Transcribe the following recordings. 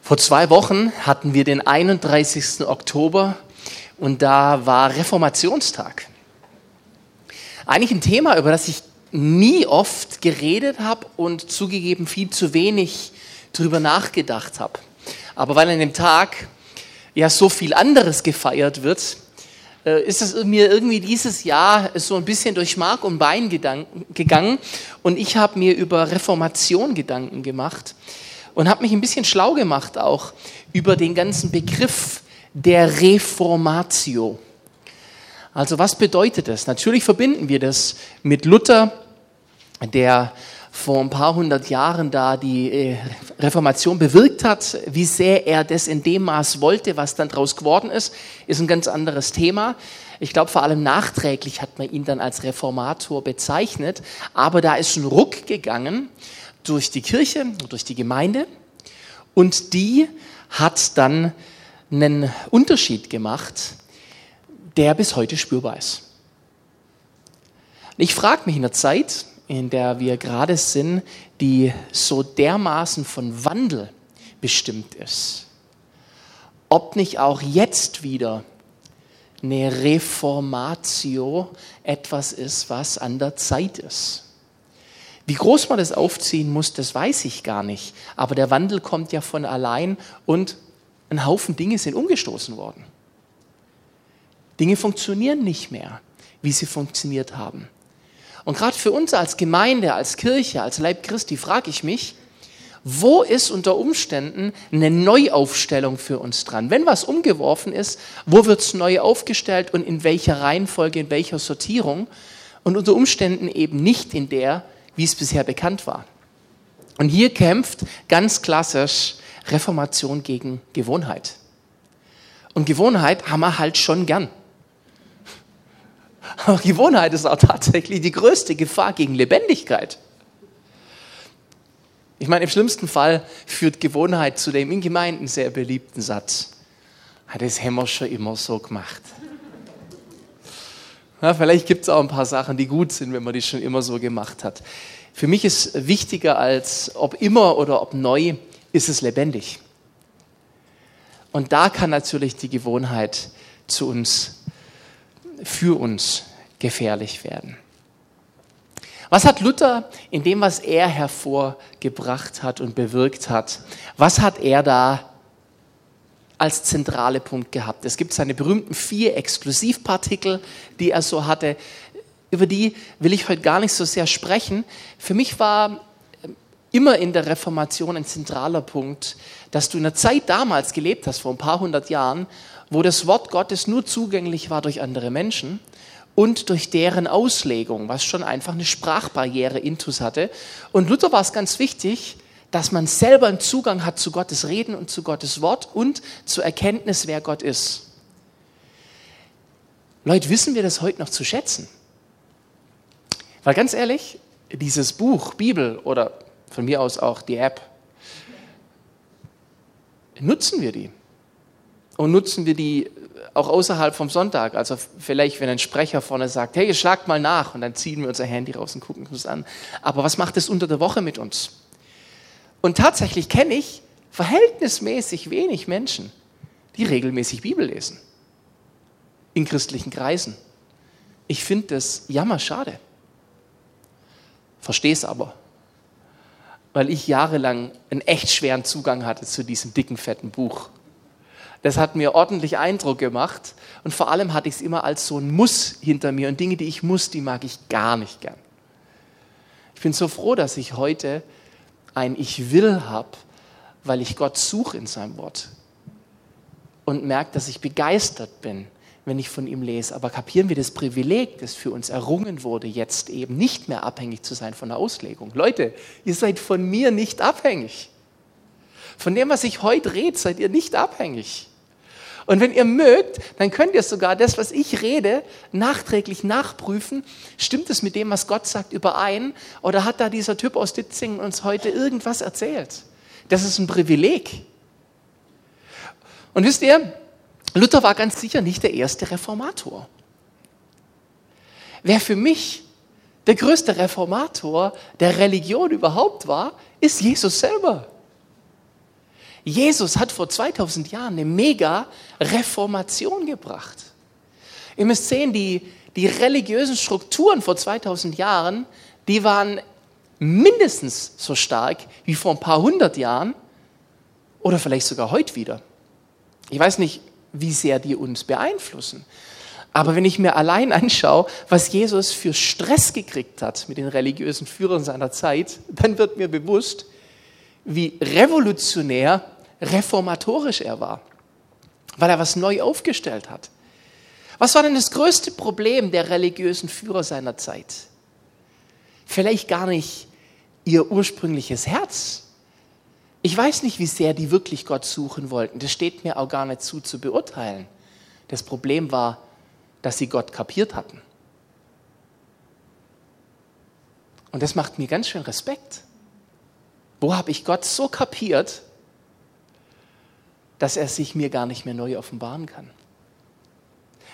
Vor zwei Wochen hatten wir den 31. Oktober und da war Reformationstag. Eigentlich ein Thema, über das ich nie oft geredet habe und zugegeben viel zu wenig drüber nachgedacht habe. Aber weil an dem Tag ja so viel anderes gefeiert wird, ist es mir irgendwie dieses Jahr so ein bisschen durch Mark und Bein gegangen und ich habe mir über Reformation Gedanken gemacht und habe mich ein bisschen schlau gemacht auch über den ganzen Begriff der Reformatio. Also was bedeutet das? Natürlich verbinden wir das mit Luther, der vor ein paar hundert Jahren da die äh, Reformation bewirkt hat. Wie sehr er das in dem Maß wollte, was dann daraus geworden ist, ist ein ganz anderes Thema. Ich glaube, vor allem nachträglich hat man ihn dann als Reformator bezeichnet. Aber da ist ein Ruck gegangen durch die Kirche, durch die Gemeinde und die hat dann einen Unterschied gemacht, der bis heute spürbar ist. Ich frage mich in der Zeit, in der wir gerade sind, die so dermaßen von Wandel bestimmt ist, ob nicht auch jetzt wieder eine Reformatio etwas ist, was an der Zeit ist. Wie groß man das aufziehen muss, das weiß ich gar nicht. Aber der Wandel kommt ja von allein und ein Haufen Dinge sind umgestoßen worden. Dinge funktionieren nicht mehr, wie sie funktioniert haben. Und gerade für uns als Gemeinde, als Kirche, als Leib Christi frage ich mich, wo ist unter Umständen eine Neuaufstellung für uns dran? Wenn was umgeworfen ist, wo wird es neu aufgestellt und in welcher Reihenfolge, in welcher Sortierung? Und unter Umständen eben nicht in der, wie es bisher bekannt war. Und hier kämpft ganz klassisch Reformation gegen Gewohnheit. Und Gewohnheit haben wir halt schon gern. Aber Gewohnheit ist auch tatsächlich die größte Gefahr gegen Lebendigkeit. Ich meine, im schlimmsten Fall führt Gewohnheit zu dem in Gemeinden sehr beliebten Satz. Das haben wir schon immer so gemacht. Ja, vielleicht gibt es auch ein paar Sachen, die gut sind, wenn man die schon immer so gemacht hat. Für mich ist wichtiger als ob immer oder ob neu, ist es lebendig. Und da kann natürlich die Gewohnheit zu uns, für uns gefährlich werden. Was hat Luther in dem, was er hervorgebracht hat und bewirkt hat, was hat er da als zentrale Punkt gehabt. Es gibt seine berühmten vier Exklusivpartikel, die er so hatte. Über die will ich heute gar nicht so sehr sprechen. Für mich war ähm, immer in der Reformation ein zentraler Punkt, dass du in einer Zeit damals gelebt hast, vor ein paar hundert Jahren, wo das Wort Gottes nur zugänglich war durch andere Menschen und durch deren Auslegung, was schon einfach eine Sprachbarriere intus hatte. Und Luther war es ganz wichtig, dass man selber einen Zugang hat zu Gottes Reden und zu Gottes Wort und zur Erkenntnis, wer Gott ist. Leute, wissen wir das heute noch zu schätzen? Weil ganz ehrlich, dieses Buch, Bibel oder von mir aus auch die App, nutzen wir die? Und nutzen wir die auch außerhalb vom Sonntag? Also vielleicht, wenn ein Sprecher vorne sagt, hey, schlagt mal nach und dann ziehen wir unser Handy raus und gucken uns an. Aber was macht es unter der Woche mit uns? Und tatsächlich kenne ich verhältnismäßig wenig Menschen, die regelmäßig Bibel lesen. In christlichen Kreisen. Ich finde das jammerschade. Verstehe es aber. Weil ich jahrelang einen echt schweren Zugang hatte zu diesem dicken, fetten Buch. Das hat mir ordentlich Eindruck gemacht und vor allem hatte ich es immer als so ein Muss hinter mir und Dinge, die ich muss, die mag ich gar nicht gern. Ich bin so froh, dass ich heute ein Ich will habe, weil ich Gott suche in seinem Wort und merke, dass ich begeistert bin, wenn ich von ihm lese. Aber kapieren wir das Privileg, das für uns errungen wurde, jetzt eben nicht mehr abhängig zu sein von der Auslegung. Leute, ihr seid von mir nicht abhängig. Von dem, was ich heute rede, seid ihr nicht abhängig. Und wenn ihr mögt, dann könnt ihr sogar das, was ich rede, nachträglich nachprüfen. Stimmt es mit dem, was Gott sagt, überein? Oder hat da dieser Typ aus Ditzingen uns heute irgendwas erzählt? Das ist ein Privileg. Und wisst ihr, Luther war ganz sicher nicht der erste Reformator. Wer für mich der größte Reformator der Religion überhaupt war, ist Jesus selber. Jesus hat vor 2000 Jahren eine mega Reformation gebracht. Ihr müsst sehen, die, die religiösen Strukturen vor 2000 Jahren, die waren mindestens so stark wie vor ein paar hundert Jahren oder vielleicht sogar heute wieder. Ich weiß nicht, wie sehr die uns beeinflussen. Aber wenn ich mir allein anschaue, was Jesus für Stress gekriegt hat mit den religiösen Führern seiner Zeit, dann wird mir bewusst, wie revolutionär, reformatorisch er war, weil er was neu aufgestellt hat. Was war denn das größte Problem der religiösen Führer seiner Zeit? Vielleicht gar nicht ihr ursprüngliches Herz. Ich weiß nicht, wie sehr die wirklich Gott suchen wollten. Das steht mir auch gar nicht zu zu beurteilen. Das Problem war dass sie Gott kapiert hatten. Und das macht mir ganz schön Respekt. Wo habe ich Gott so kapiert, dass er sich mir gar nicht mehr neu offenbaren kann?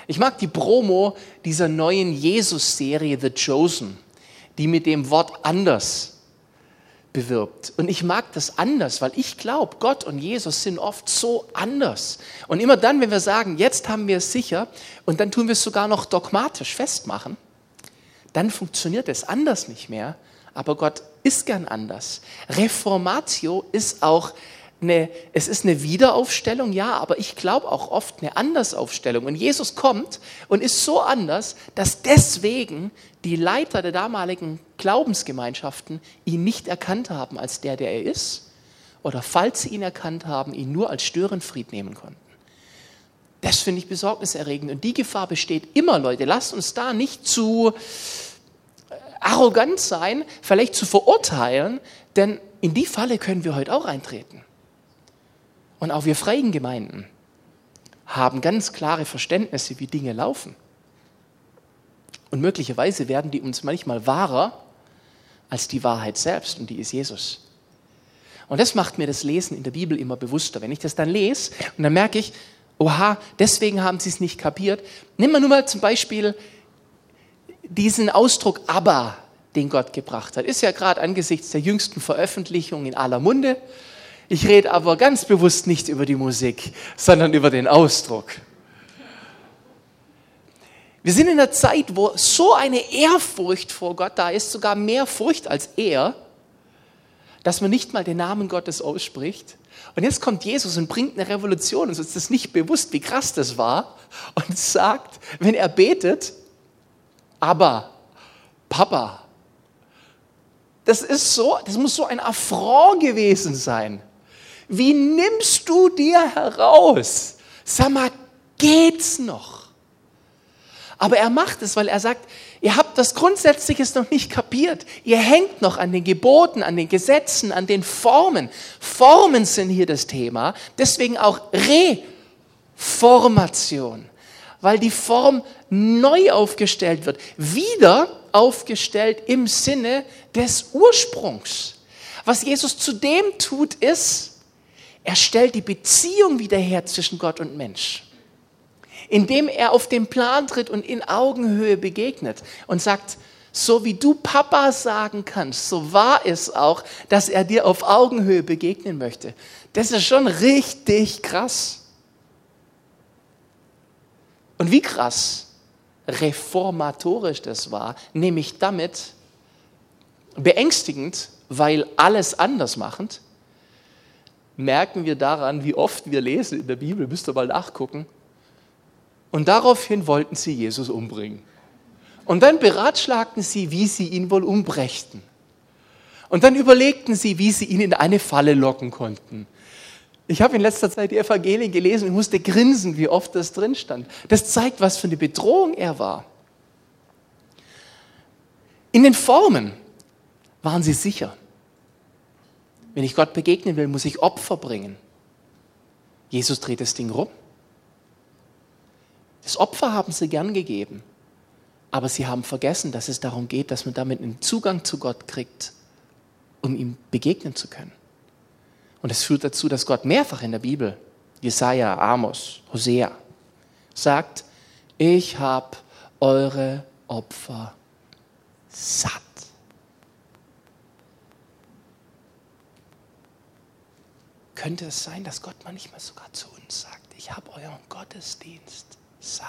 Ich mag die Promo dieser neuen Jesus-Serie The Chosen, die mit dem Wort anders bewirbt. Und ich mag das anders, weil ich glaube, Gott und Jesus sind oft so anders. Und immer dann, wenn wir sagen, jetzt haben wir es sicher und dann tun wir es sogar noch dogmatisch festmachen, dann funktioniert es anders nicht mehr. Aber Gott ist gern anders. Reformatio ist auch eine, es ist eine Wiederaufstellung, ja, aber ich glaube auch oft eine Andersaufstellung. Und Jesus kommt und ist so anders, dass deswegen die Leiter der damaligen Glaubensgemeinschaften ihn nicht erkannt haben als der, der er ist, oder falls sie ihn erkannt haben, ihn nur als Störenfried nehmen konnten. Das finde ich besorgniserregend. Und die Gefahr besteht immer, Leute. Lasst uns da nicht zu äh, arrogant sein, vielleicht zu verurteilen, denn in die Falle können wir heute auch eintreten. Und auch wir freien Gemeinden haben ganz klare Verständnisse, wie Dinge laufen. Und möglicherweise werden die uns manchmal wahrer als die Wahrheit selbst, und die ist Jesus. Und das macht mir das Lesen in der Bibel immer bewusster. Wenn ich das dann lese und dann merke ich, oha, deswegen haben sie es nicht kapiert. Nimm mal nur mal zum Beispiel diesen Ausdruck Abba, den Gott gebracht hat. Ist ja gerade angesichts der jüngsten Veröffentlichung in aller Munde. Ich rede aber ganz bewusst nicht über die Musik, sondern über den Ausdruck. Wir sind in einer Zeit, wo so eine Ehrfurcht vor Gott da ist, sogar mehr Furcht als er, dass man nicht mal den Namen Gottes ausspricht. Und jetzt kommt Jesus und bringt eine Revolution, uns ist das nicht bewusst, wie krass das war, und sagt, wenn er betet, aber Papa, das ist so, das muss so ein Affront gewesen sein. Wie nimmst du dir heraus? Sag mal, geht's noch? Aber er macht es, weil er sagt, ihr habt das Grundsätzliche noch nicht kapiert. Ihr hängt noch an den Geboten, an den Gesetzen, an den Formen. Formen sind hier das Thema. Deswegen auch Reformation. Weil die Form neu aufgestellt wird. Wieder aufgestellt im Sinne des Ursprungs. Was Jesus zudem tut, ist, er stellt die Beziehung wieder her zwischen Gott und Mensch, indem er auf den Plan tritt und in Augenhöhe begegnet und sagt, so wie du Papa sagen kannst, so war es auch, dass er dir auf Augenhöhe begegnen möchte. Das ist schon richtig krass. Und wie krass reformatorisch das war, nämlich damit beängstigend, weil alles anders machend, merken wir daran, wie oft wir lesen in der Bibel, müsst ihr mal nachgucken. Und daraufhin wollten sie Jesus umbringen. Und dann beratschlagten sie, wie sie ihn wohl umbrächten. Und dann überlegten sie, wie sie ihn in eine Falle locken konnten. Ich habe in letzter Zeit die Evangelien gelesen und musste grinsen, wie oft das drin stand. Das zeigt, was für eine Bedrohung er war. In den Formen waren sie sicher. Wenn ich Gott begegnen will, muss ich Opfer bringen. Jesus dreht das Ding rum. Das Opfer haben sie gern gegeben, aber sie haben vergessen, dass es darum geht, dass man damit einen Zugang zu Gott kriegt, um ihm begegnen zu können. Und es führt dazu, dass Gott mehrfach in der Bibel, Jesaja, Amos, Hosea, sagt, ich habe eure Opfer satt. Könnte es sein, dass Gott manchmal sogar zu uns sagt, ich habe euren Gottesdienst satt.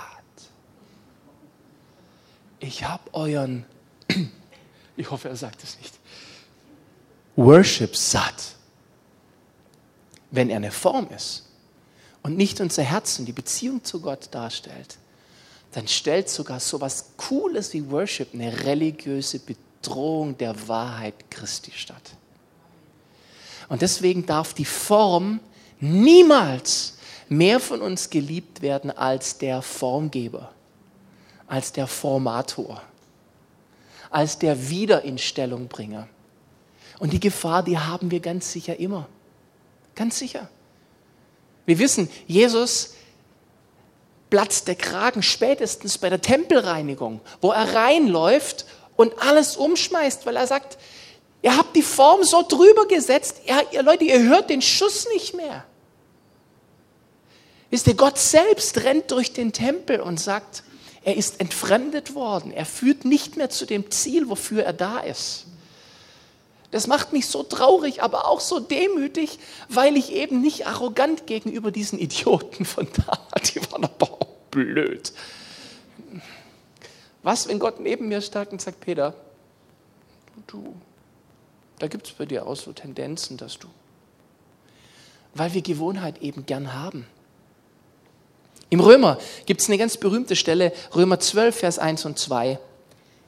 Ich habe euren, ich hoffe, er sagt es nicht, Worship satt. Wenn er eine Form ist und nicht unser Herz und die Beziehung zu Gott darstellt, dann stellt sogar so etwas Cooles wie Worship eine religiöse Bedrohung der Wahrheit Christi statt. Und deswegen darf die Form niemals mehr von uns geliebt werden als der Formgeber, als der Formator, als der Wiederinstellungbringer. Und die Gefahr, die haben wir ganz sicher immer. Ganz sicher. Wir wissen, Jesus platzt der Kragen spätestens bei der Tempelreinigung, wo er reinläuft und alles umschmeißt, weil er sagt, Ihr habt die Form so drüber gesetzt. Ja, ihr Leute, ihr hört den Schuss nicht mehr. Wisst ihr, Gott selbst rennt durch den Tempel und sagt, er ist entfremdet worden. Er führt nicht mehr zu dem Ziel, wofür er da ist. Das macht mich so traurig, aber auch so demütig, weil ich eben nicht arrogant gegenüber diesen Idioten von da, die waren aber auch blöd. Was, wenn Gott neben mir steigt und sagt, Peter, du, da gibt es bei dir auch so Tendenzen, dass du, weil wir Gewohnheit eben gern haben. Im Römer gibt es eine ganz berühmte Stelle, Römer 12, Vers 1 und 2.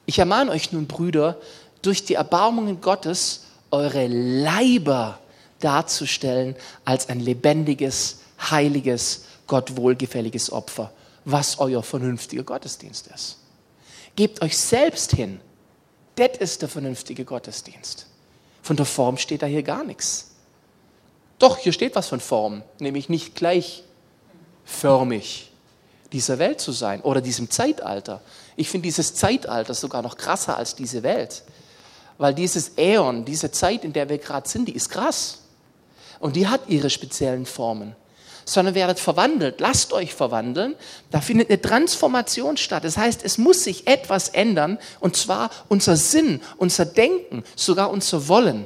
Ich ermahne euch nun, Brüder, durch die Erbarmungen Gottes eure Leiber darzustellen als ein lebendiges, heiliges, Gott wohlgefälliges Opfer, was euer vernünftiger Gottesdienst ist. Gebt euch selbst hin. Das ist der vernünftige Gottesdienst. Von der Form steht da hier gar nichts. Doch, hier steht was von Form, nämlich nicht gleichförmig dieser Welt zu sein oder diesem Zeitalter. Ich finde dieses Zeitalter sogar noch krasser als diese Welt, weil dieses Äon, diese Zeit, in der wir gerade sind, die ist krass. Und die hat ihre speziellen Formen sondern werdet verwandelt. Lasst euch verwandeln. Da findet eine Transformation statt. Das heißt, es muss sich etwas ändern, und zwar unser Sinn, unser Denken, sogar unser Wollen,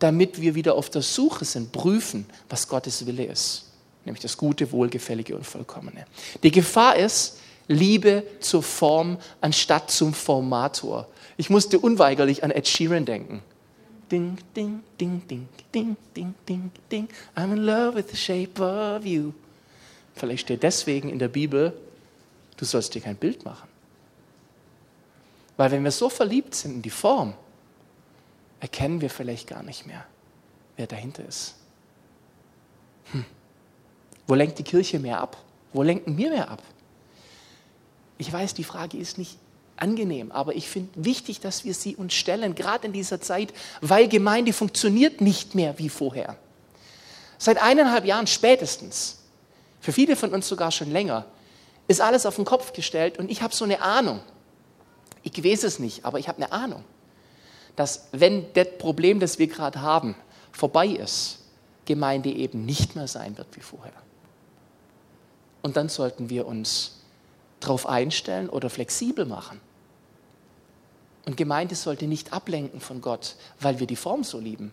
damit wir wieder auf der Suche sind, prüfen, was Gottes Wille ist. Nämlich das Gute, Wohlgefällige und Vollkommene. Die Gefahr ist, Liebe zur Form anstatt zum Formator. Ich musste unweigerlich an Ed Sheeran denken. Ding, ding, ding, ding, ding, ding, ding, ding. I'm in love with the shape of you. Vielleicht steht deswegen in der Bibel, du sollst dir kein Bild machen. Weil wenn wir so verliebt sind in die Form, erkennen wir vielleicht gar nicht mehr, wer dahinter ist. Hm. Wo lenkt die Kirche mehr ab? Wo lenken wir mehr ab? Ich weiß, die Frage ist nicht angenehm, aber ich finde wichtig, dass wir sie uns stellen, gerade in dieser Zeit, weil Gemeinde funktioniert nicht mehr wie vorher. Seit eineinhalb Jahren spätestens, für viele von uns sogar schon länger, ist alles auf den Kopf gestellt und ich habe so eine Ahnung. Ich weiß es nicht, aber ich habe eine Ahnung, dass wenn das Problem, das wir gerade haben, vorbei ist, Gemeinde eben nicht mehr sein wird wie vorher. Und dann sollten wir uns darauf einstellen oder flexibel machen. Und Gemeinde sollte nicht ablenken von Gott, weil wir die Form so lieben.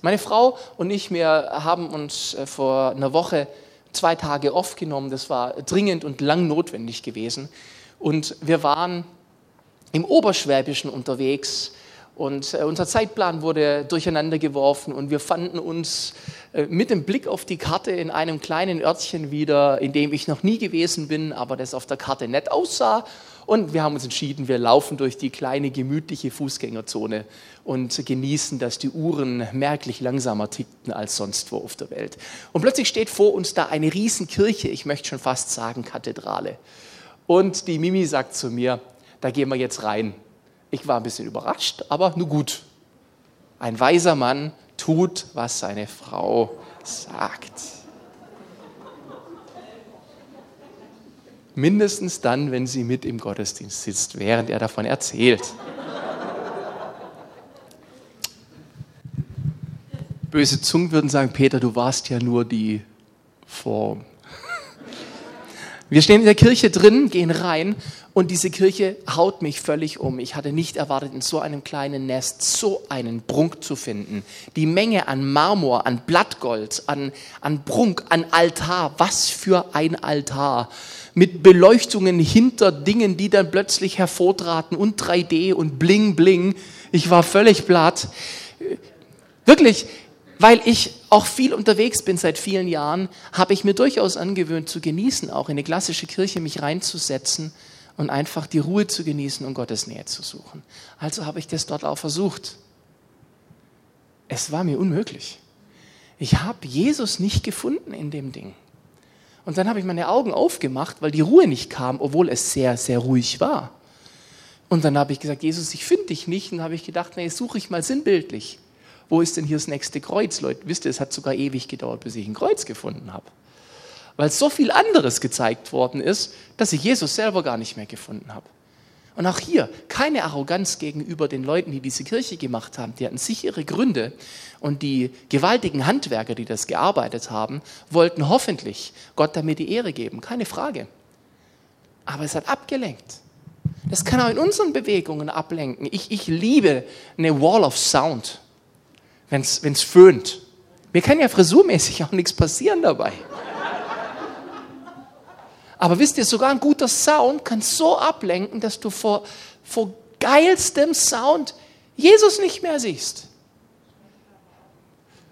Meine Frau und ich, wir haben uns äh, vor einer Woche zwei Tage off genommen. Das war dringend und lang notwendig gewesen. Und wir waren im Oberschwäbischen unterwegs und äh, unser Zeitplan wurde durcheinander geworfen und wir fanden uns äh, mit dem Blick auf die Karte in einem kleinen Örtchen wieder, in dem ich noch nie gewesen bin, aber das auf der Karte nett aussah. Und wir haben uns entschieden, wir laufen durch die kleine gemütliche Fußgängerzone und genießen, dass die Uhren merklich langsamer tickten als sonst wo auf der Welt. Und plötzlich steht vor uns da eine Riesenkirche, ich möchte schon fast sagen Kathedrale. Und die Mimi sagt zu mir, da gehen wir jetzt rein. Ich war ein bisschen überrascht, aber nur gut. Ein weiser Mann tut, was seine Frau sagt. Mindestens dann, wenn sie mit im Gottesdienst sitzt, während er davon erzählt. Böse Zungen würden sagen, Peter, du warst ja nur die Form. Wir stehen in der Kirche drin, gehen rein und diese Kirche haut mich völlig um. Ich hatte nicht erwartet, in so einem kleinen Nest so einen Prunk zu finden. Die Menge an Marmor, an Blattgold, an, an Prunk, an Altar. Was für ein Altar. Mit Beleuchtungen hinter Dingen, die dann plötzlich hervortraten und 3D und Bling Bling. Ich war völlig platt. Wirklich, weil ich auch viel unterwegs bin seit vielen Jahren, habe ich mir durchaus angewöhnt zu genießen, auch in eine klassische Kirche mich reinzusetzen und einfach die Ruhe zu genießen und Gottes Nähe zu suchen. Also habe ich das dort auch versucht. Es war mir unmöglich. Ich habe Jesus nicht gefunden in dem Ding. Und dann habe ich meine Augen aufgemacht, weil die Ruhe nicht kam, obwohl es sehr, sehr ruhig war. Und dann habe ich gesagt, Jesus, ich finde dich nicht. Und habe ich gedacht, nee, suche ich mal sinnbildlich wo ist denn hier das nächste Kreuz? Leute, wisst ihr, es hat sogar ewig gedauert, bis ich ein Kreuz gefunden habe. Weil so viel anderes gezeigt worden ist, dass ich Jesus selber gar nicht mehr gefunden habe. Und auch hier keine Arroganz gegenüber den Leuten, die diese Kirche gemacht haben. Die hatten sichere Gründe. Und die gewaltigen Handwerker, die das gearbeitet haben, wollten hoffentlich Gott damit die Ehre geben. Keine Frage. Aber es hat abgelenkt. Das kann auch in unseren Bewegungen ablenken. Ich, ich liebe eine Wall of Sound wenn es föhnt. Mir kann ja frisurmäßig auch nichts passieren dabei. Aber wisst ihr, sogar ein guter Sound kann so ablenken, dass du vor, vor geilstem Sound Jesus nicht mehr siehst.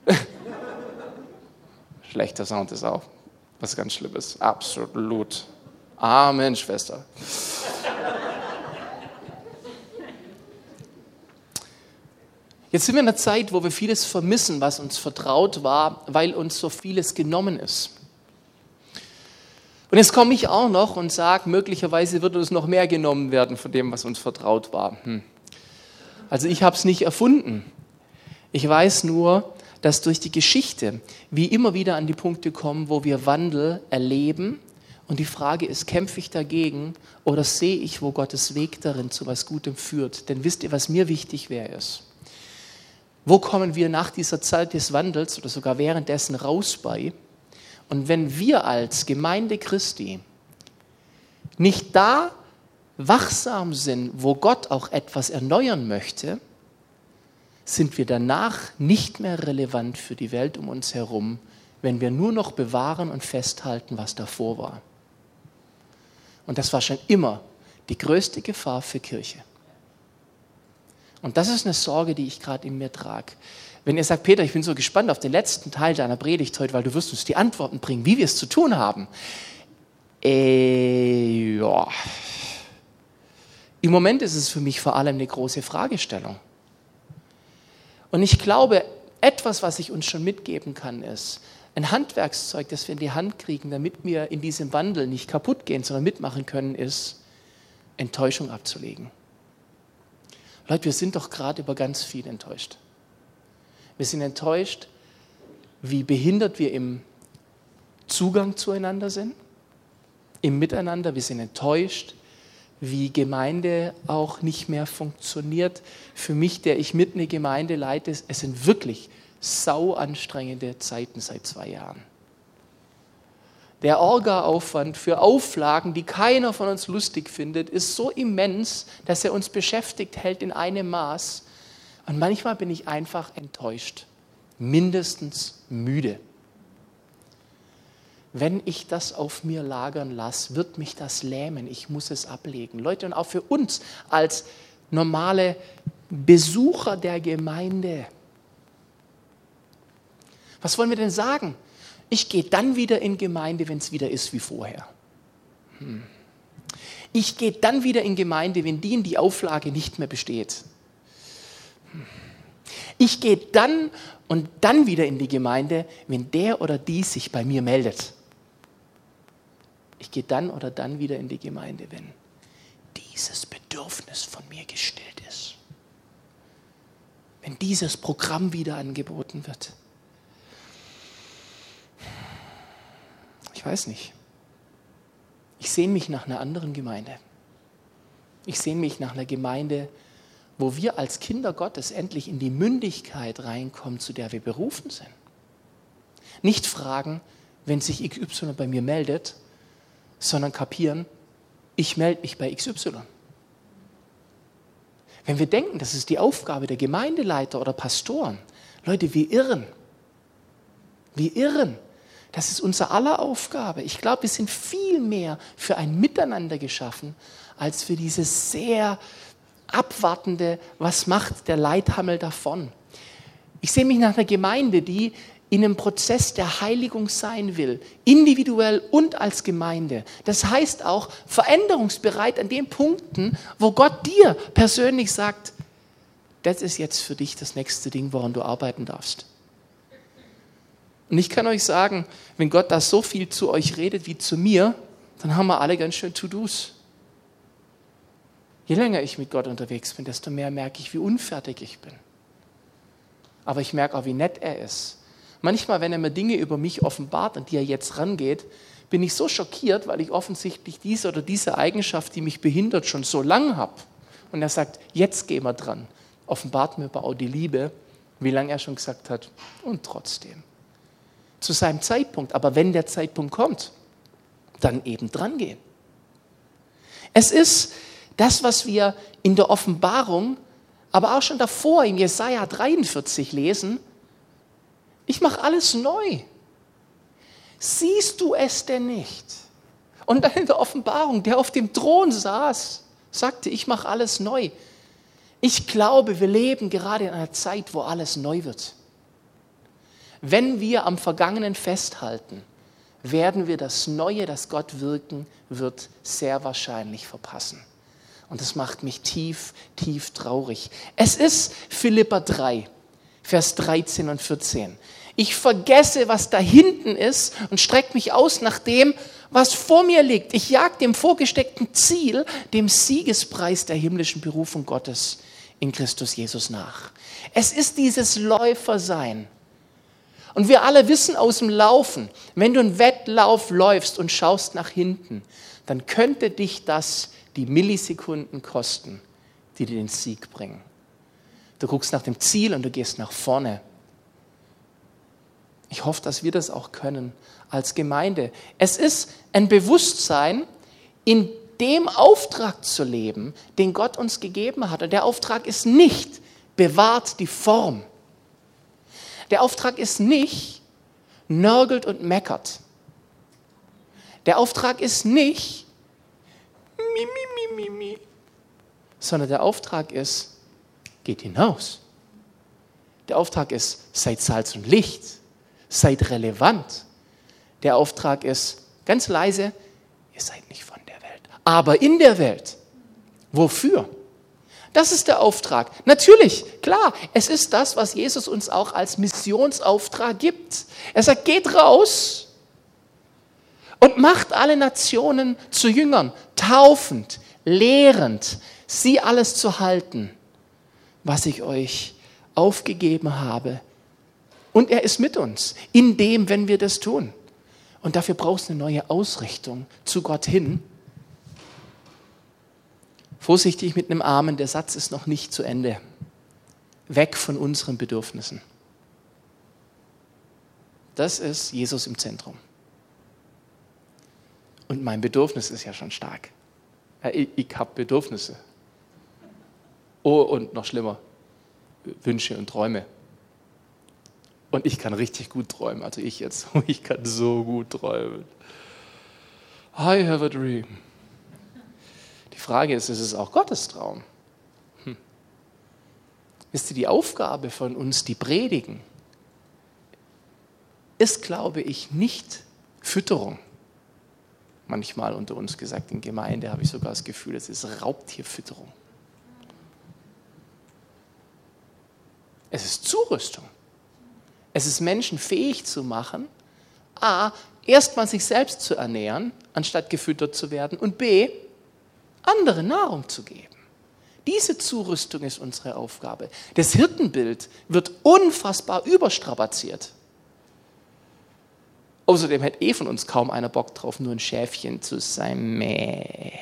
Schlechter Sound ist auch was ganz Schlimmes. Absolut. Amen, Schwester. Jetzt sind wir in einer Zeit, wo wir vieles vermissen, was uns vertraut war, weil uns so vieles genommen ist. Und jetzt komme ich auch noch und sage, möglicherweise wird uns noch mehr genommen werden von dem, was uns vertraut war. Hm. Also ich habe es nicht erfunden. Ich weiß nur, dass durch die Geschichte wir immer wieder an die Punkte kommen, wo wir Wandel erleben. Und die Frage ist, kämpfe ich dagegen oder sehe ich, wo Gottes Weg darin zu was Gutem führt? Denn wisst ihr, was mir wichtig wäre, wo kommen wir nach dieser Zeit des Wandels oder sogar währenddessen raus bei? Und wenn wir als Gemeinde Christi nicht da wachsam sind, wo Gott auch etwas erneuern möchte, sind wir danach nicht mehr relevant für die Welt um uns herum, wenn wir nur noch bewahren und festhalten, was davor war. Und das war schon immer die größte Gefahr für Kirche. Und das ist eine Sorge, die ich gerade in mir trage. Wenn ihr sagt, Peter, ich bin so gespannt auf den letzten Teil deiner Predigt heute, weil du wirst uns die Antworten bringen, wie wir es zu tun haben. Äh, ja. Im Moment ist es für mich vor allem eine große Fragestellung. Und ich glaube, etwas, was ich uns schon mitgeben kann, ist ein Handwerkszeug, das wir in die Hand kriegen, damit wir in diesem Wandel nicht kaputt gehen, sondern mitmachen können, ist Enttäuschung abzulegen. Leute, wir sind doch gerade über ganz viel enttäuscht. Wir sind enttäuscht, wie behindert wir im Zugang zueinander sind, im Miteinander. Wir sind enttäuscht, wie Gemeinde auch nicht mehr funktioniert. Für mich, der ich mit eine Gemeinde leite, es sind wirklich sau anstrengende Zeiten seit zwei Jahren der Orga-Aufwand für Auflagen, die keiner von uns lustig findet, ist so immens, dass er uns beschäftigt hält in einem Maß. Und manchmal bin ich einfach enttäuscht, mindestens müde. Wenn ich das auf mir lagern lasse, wird mich das lähmen. Ich muss es ablegen. Leute, und auch für uns als normale Besucher der Gemeinde. Was wollen wir denn sagen? Ich gehe dann wieder in Gemeinde, wenn es wieder ist wie vorher. Hm. Ich gehe dann wieder in Gemeinde, wenn die in die Auflage nicht mehr besteht. Ich gehe dann und dann wieder in die Gemeinde, wenn der oder die sich bei mir meldet. Ich gehe dann oder dann wieder in die Gemeinde, wenn dieses Bedürfnis von mir gestillt ist. Wenn dieses Programm wieder angeboten wird. Ich weiß nicht. Ich sehne mich nach einer anderen Gemeinde. Ich sehne mich nach einer Gemeinde, wo wir als Kinder Gottes endlich in die Mündigkeit reinkommen, zu der wir berufen sind. Nicht fragen, wenn sich XY bei mir meldet, sondern kapieren, ich melde mich bei XY. Wenn wir denken, das ist die Aufgabe der Gemeindeleiter oder Pastoren, Leute, wir irren. Wir irren. Das ist unser aller Aufgabe. Ich glaube, wir sind viel mehr für ein Miteinander geschaffen, als für dieses sehr abwartende, was macht der Leithammel davon. Ich sehe mich nach einer Gemeinde, die in einem Prozess der Heiligung sein will, individuell und als Gemeinde. Das heißt auch veränderungsbereit an den Punkten, wo Gott dir persönlich sagt, das ist jetzt für dich das nächste Ding, woran du arbeiten darfst. Und ich kann euch sagen, wenn Gott da so viel zu euch redet wie zu mir, dann haben wir alle ganz schön To-Dos. Je länger ich mit Gott unterwegs bin, desto mehr merke ich, wie unfertig ich bin. Aber ich merke auch, wie nett er ist Manchmal, wenn er mir Dinge über mich offenbart, an die er jetzt rangeht, bin ich so schockiert, weil ich offensichtlich diese oder diese Eigenschaft, die mich behindert, schon so lang habe. Und er sagt, jetzt gehen wir dran. Offenbart mir aber auch die Liebe, wie lange er schon gesagt hat. Und trotzdem. Zu seinem Zeitpunkt. Aber wenn der Zeitpunkt kommt, dann eben dran gehen. Es ist das, was wir in der Offenbarung, aber auch schon davor in Jesaja 43 lesen, ich mache alles neu. Siehst du es denn nicht? Und dann in der Offenbarung, der auf dem Thron saß, sagte, ich mache alles neu. Ich glaube, wir leben gerade in einer Zeit, wo alles neu wird. Wenn wir am Vergangenen festhalten, werden wir das Neue, das Gott wirken wird, sehr wahrscheinlich verpassen. Und das macht mich tief, tief traurig. Es ist Philippa 3, Vers 13 und 14. Ich vergesse, was da hinten ist und strecke mich aus nach dem, was vor mir liegt. Ich jag dem vorgesteckten Ziel, dem Siegespreis der himmlischen Berufung Gottes in Christus Jesus nach. Es ist dieses Läufersein. Und wir alle wissen aus dem Laufen, wenn du einen Wettlauf läufst und schaust nach hinten, dann könnte dich das die Millisekunden kosten, die dir den Sieg bringen. Du guckst nach dem Ziel und du gehst nach vorne. Ich hoffe, dass wir das auch können als Gemeinde. Es ist ein Bewusstsein, in dem Auftrag zu leben, den Gott uns gegeben hat. Und der Auftrag ist nicht, bewahrt die Form. Der Auftrag ist nicht, nörgelt und meckert. Der Auftrag ist nicht, mi, mi, mi, mi, mi, sondern der Auftrag ist, geht hinaus. Der Auftrag ist, seid Salz und Licht seid relevant. Der Auftrag ist ganz leise, ihr seid nicht von der Welt, aber in der Welt. Wofür? Das ist der Auftrag. Natürlich, klar, es ist das, was Jesus uns auch als Missionsauftrag gibt. Er sagt, geht raus und macht alle Nationen zu Jüngern, taufend, lehrend, sie alles zu halten, was ich euch aufgegeben habe und er ist mit uns, in dem, wenn wir das tun. Und dafür brauchst du eine neue Ausrichtung zu Gott hin. Vorsichtig mit einem Armen, der Satz ist noch nicht zu Ende. Weg von unseren Bedürfnissen. Das ist Jesus im Zentrum. Und mein Bedürfnis ist ja schon stark. Ich, ich habe Bedürfnisse. Oh, und noch schlimmer, Wünsche und Träume. Und ich kann richtig gut träumen. Also ich jetzt, ich kann so gut träumen. I have a dream. Die Frage ist, ist es auch Gottes Traum? Hm. Wisst ihr, die Aufgabe von uns, die predigen, ist, glaube ich, nicht Fütterung. Manchmal unter uns gesagt, in Gemeinde habe ich sogar das Gefühl, es ist Raubtierfütterung. Es ist Zurüstung. Es ist Menschen fähig zu machen, a, erstmal sich selbst zu ernähren, anstatt gefüttert zu werden, und b, andere Nahrung zu geben. Diese Zurüstung ist unsere Aufgabe. Das Hirtenbild wird unfassbar überstrapaziert. Außerdem hätte eh von uns kaum einer Bock drauf, nur ein Schäfchen zu sein. Mäh.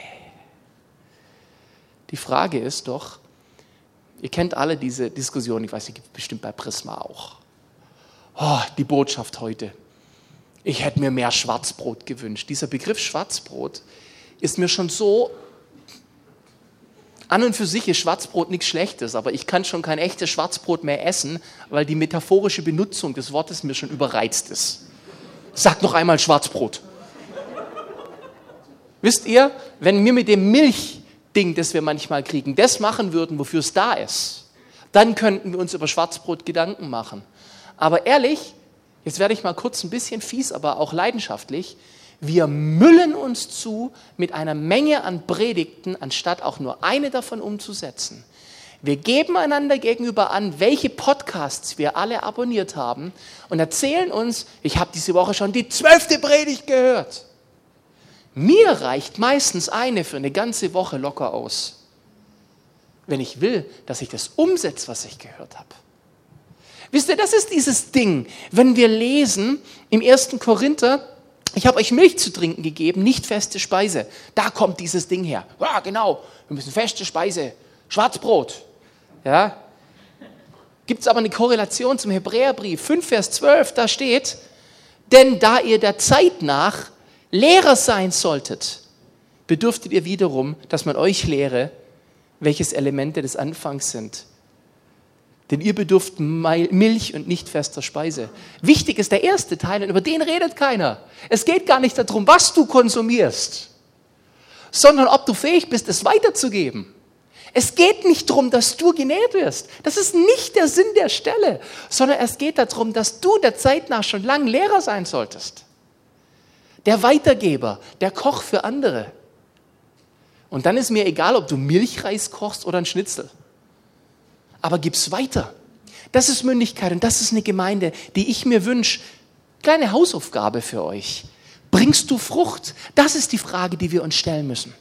Die Frage ist doch, ihr kennt alle diese Diskussion, ich weiß, die gibt es bestimmt bei Prisma auch oh, die Botschaft heute. Ich hätte mir mehr Schwarzbrot gewünscht. Dieser Begriff Schwarzbrot ist mir schon so an und für sich ist Schwarzbrot nichts Schlechtes, aber ich kann schon kein echtes Schwarzbrot mehr essen, weil die metaphorische Benutzung des Wortes mir schon überreizt ist. Sag noch einmal Schwarzbrot. Wisst ihr, wenn wir mit dem Milchding, das wir manchmal kriegen, das machen würden, wofür es da ist, dann könnten wir uns über Schwarzbrot Gedanken machen. Aber ehrlich, jetzt werde ich mal kurz ein bisschen fies, aber auch leidenschaftlich. Wir müllen uns zu mit einer Menge an Predigten, anstatt auch nur eine davon umzusetzen. Wir geben einander gegenüber an, welche Podcasts wir alle abonniert haben und erzählen uns, ich habe diese Woche schon die zwölfte Predigt gehört. Mir reicht meistens eine für eine ganze Woche locker aus, wenn ich will, dass ich das umsetze, was ich gehört habe. Wisst ihr, das ist dieses Ding, wenn wir lesen im 1. Korinther, ich habe euch Milch zu trinken gegeben, nicht feste Speise. Da kommt dieses Ding her. Ja, genau, wir müssen feste Speise, Schwarzbrot. Ja? Gibt es aber eine Korrelation zum Hebräerbrief 5, Vers 12, da steht, denn da ihr der Zeit nach Lehrer sein solltet, bedürftet ihr wiederum, dass man euch lehre, welches Elemente des Anfangs sind. Denn ihr bedürft Milch und nicht fester Speise. Wichtig ist der erste Teil und über den redet keiner. Es geht gar nicht darum, was du konsumierst, sondern ob du fähig bist, es weiterzugeben. Es geht nicht darum, dass du genährt wirst. Das ist nicht der Sinn der Stelle, sondern es geht darum, dass du der Zeit nach schon lange Lehrer sein solltest. Der Weitergeber, der Koch für andere. Und dann ist mir egal, ob du Milchreis kochst oder ein Schnitzel aber gib's weiter. Das ist Mündigkeit und das ist eine Gemeinde, die ich mir wünsche. Kleine Hausaufgabe für euch. Bringst du Frucht? Das ist die Frage, die wir uns stellen müssen.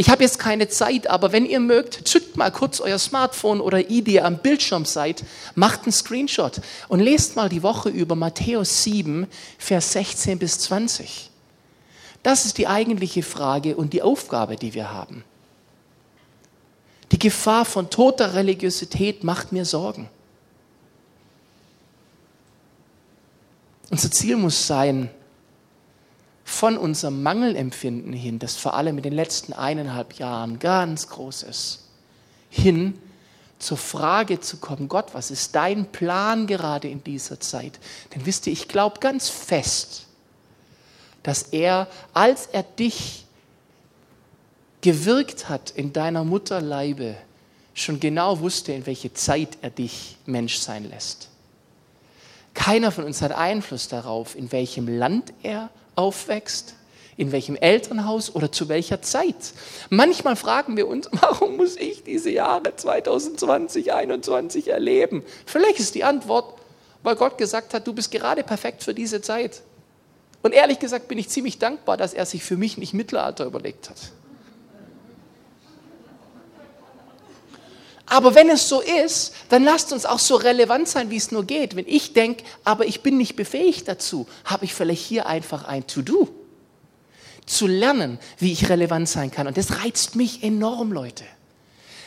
Ich habe jetzt keine Zeit, aber wenn ihr mögt, zückt mal kurz euer Smartphone oder Idee ihr am Bildschirm seid, macht einen Screenshot und lest mal die Woche über Matthäus 7, Vers 16 bis 20. Das ist die eigentliche Frage und die Aufgabe, die wir haben. Die Gefahr von toter Religiosität macht mir Sorgen. Unser Ziel muss sein, von unserem Mangelempfinden hin, das vor allem in den letzten eineinhalb Jahren ganz groß ist, hin zur Frage zu kommen, Gott, was ist dein Plan gerade in dieser Zeit? Denn wisst ihr, ich glaube ganz fest, dass er, als er dich gewirkt hat in deiner Mutterleibe, schon genau wusste, in welche Zeit er dich Mensch sein lässt. Keiner von uns hat Einfluss darauf, in welchem Land er aufwächst, in welchem Elternhaus oder zu welcher Zeit. Manchmal fragen wir uns, warum muss ich diese Jahre 2020, 2021 erleben? Vielleicht ist die Antwort, weil Gott gesagt hat, du bist gerade perfekt für diese Zeit. Und ehrlich gesagt bin ich ziemlich dankbar, dass er sich für mich nicht Mittelalter überlegt hat. Aber wenn es so ist, dann lasst uns auch so relevant sein, wie es nur geht. Wenn ich denke, aber ich bin nicht befähigt dazu, habe ich vielleicht hier einfach ein To-Do. Zu lernen, wie ich relevant sein kann. Und das reizt mich enorm, Leute.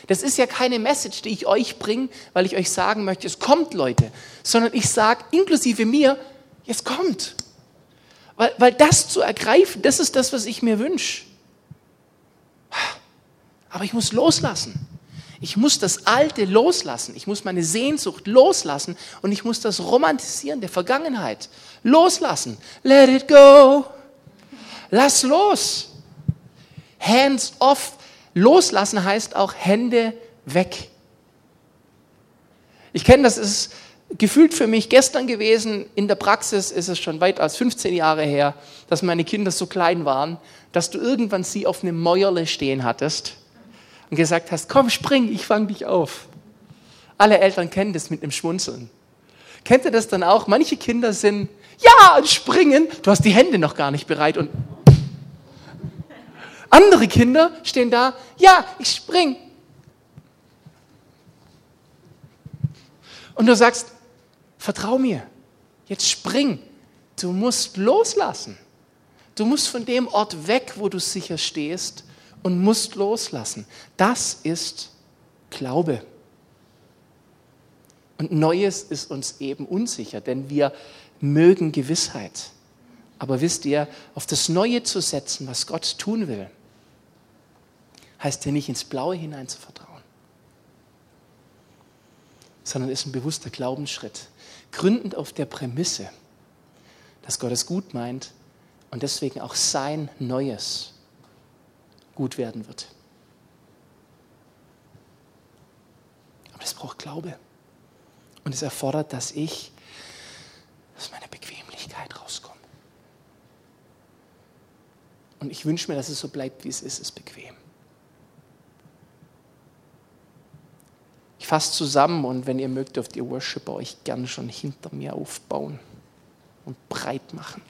Das ist ja keine Message, die ich euch bringe, weil ich euch sagen möchte, es kommt, Leute, sondern ich sage, inklusive mir, es kommt. Weil, weil das zu ergreifen, das ist das, was ich mir wünsche. Aber ich muss loslassen. Ich muss das Alte loslassen. Ich muss meine Sehnsucht loslassen und ich muss das Romantisieren der Vergangenheit loslassen. Let it go. Lass los. Hands off. Loslassen heißt auch Hände weg. Ich kenne das, ist gefühlt für mich gestern gewesen. In der Praxis ist es schon weit als 15 Jahre her, dass meine Kinder so klein waren, dass du irgendwann sie auf einem Mäuerle stehen hattest und gesagt hast, komm, spring, ich fange dich auf. Alle Eltern kennen das mit einem Schmunzeln. Kennt ihr das dann auch? Manche Kinder sind, ja, und springen, du hast die Hände noch gar nicht bereit und andere Kinder stehen da, ja, ich spring. Und du sagst, vertrau mir, jetzt spring. Du musst loslassen. Du musst von dem Ort weg, wo du sicher stehst und musst loslassen. Das ist Glaube. Und Neues ist uns eben unsicher, denn wir mögen Gewissheit. Aber wisst ihr, auf das Neue zu setzen, was Gott tun will, heißt ja nicht ins Blaue hinein zu vertrauen, sondern ist ein bewusster Glaubensschritt, gründend auf der Prämisse, dass Gott es gut meint und deswegen auch sein Neues gut werden wird. Aber das braucht Glaube. Und es erfordert, dass ich aus meiner Bequemlichkeit rauskomme. Und ich wünsche mir, dass es so bleibt, wie es ist, es ist bequem. Ich fasse zusammen und wenn ihr mögt, dürft ihr Worship euch gerne schon hinter mir aufbauen und breit machen.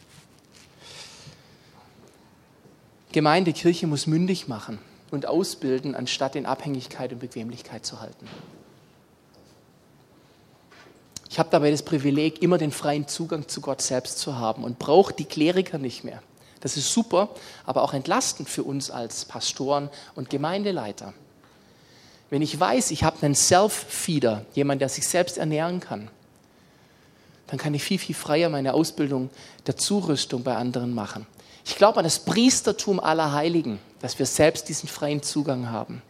Gemeinde, Kirche muss mündig machen und ausbilden, anstatt in Abhängigkeit und Bequemlichkeit zu halten. Ich habe dabei das Privileg, immer den freien Zugang zu Gott selbst zu haben und brauche die Kleriker nicht mehr. Das ist super, aber auch entlastend für uns als Pastoren und Gemeindeleiter. Wenn ich weiß, ich habe einen Self-Feeder, jemand, der sich selbst ernähren kann, dann kann ich viel, viel freier meine Ausbildung der Zurüstung bei anderen machen. Ich glaube an das Priestertum aller Heiligen, dass wir selbst diesen freien Zugang haben.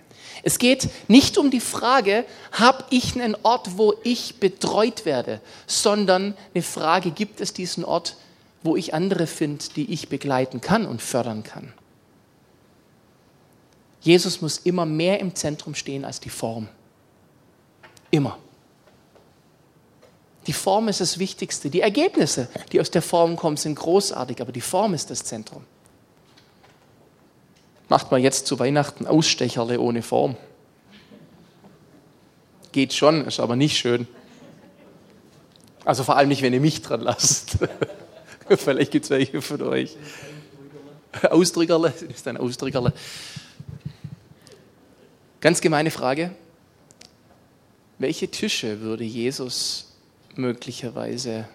Es geht nicht um die Frage, habe ich einen Ort, wo ich betreut werde, sondern eine Frage, gibt es diesen Ort, wo ich andere finde, die ich begleiten kann und fördern kann. Jesus muss immer mehr im Zentrum stehen als die Form. Immer. Die Form ist das Wichtigste. Die Ergebnisse, die aus der Form kommen, sind großartig, aber die Form ist das Zentrum. Macht mal jetzt zu Weihnachten Ausstecherle ohne Form. Geht schon, ist aber nicht schön. Also vor allem nicht, wenn ihr mich dran lasst. Vielleicht gibt es welche von euch. Ausdrückerle, ist ein Ausdrückerle. Ganz gemeine Frage. Welche Tische würde Jesus möglicherweise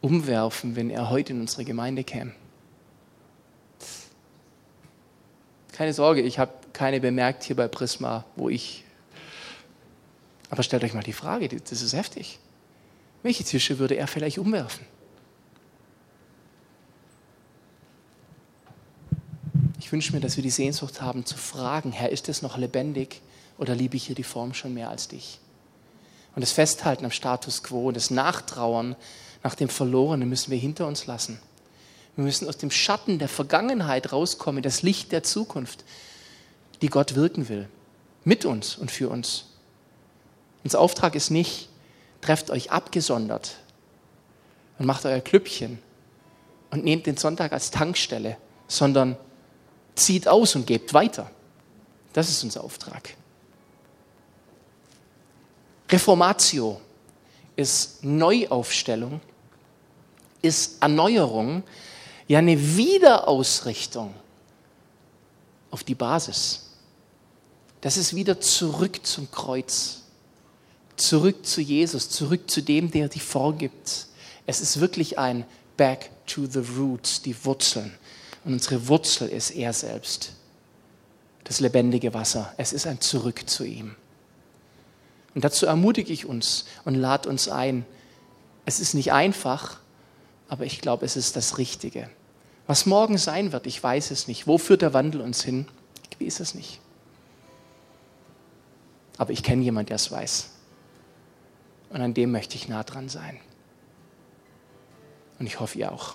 umwerfen, wenn er heute in unsere Gemeinde käme? Keine Sorge, ich habe keine bemerkt hier bei Prisma, wo ich. Aber stellt euch mal die Frage, das ist heftig. Welche Tische würde er vielleicht umwerfen? Ich wünsche mir, dass wir die Sehnsucht haben zu fragen, Herr, ist es noch lebendig oder liebe ich hier die Form schon mehr als dich? Und das Festhalten am Status quo und das Nachtrauern nach dem Verlorenen müssen wir hinter uns lassen. Wir müssen aus dem Schatten der Vergangenheit rauskommen, das Licht der Zukunft, die Gott wirken will. Mit uns und für uns. Unser Auftrag ist nicht, trefft euch abgesondert und macht euer Klüppchen und nehmt den Sonntag als Tankstelle, sondern zieht aus und gebt weiter. Das ist unser Auftrag. Reformatio ist Neuaufstellung, ist Erneuerung, ja eine Wiederausrichtung auf die Basis. Das ist wieder zurück zum Kreuz, zurück zu Jesus, zurück zu dem, der die vorgibt. Es ist wirklich ein Back to the Roots, die Wurzeln. Und unsere Wurzel ist er selbst, das lebendige Wasser. Es ist ein Zurück zu ihm. Und dazu ermutige ich uns und lade uns ein. Es ist nicht einfach, aber ich glaube, es ist das Richtige. Was morgen sein wird, ich weiß es nicht. Wo führt der Wandel uns hin? Ich weiß es nicht. Aber ich kenne jemanden, der es weiß. Und an dem möchte ich nah dran sein. Und ich hoffe, ihr auch.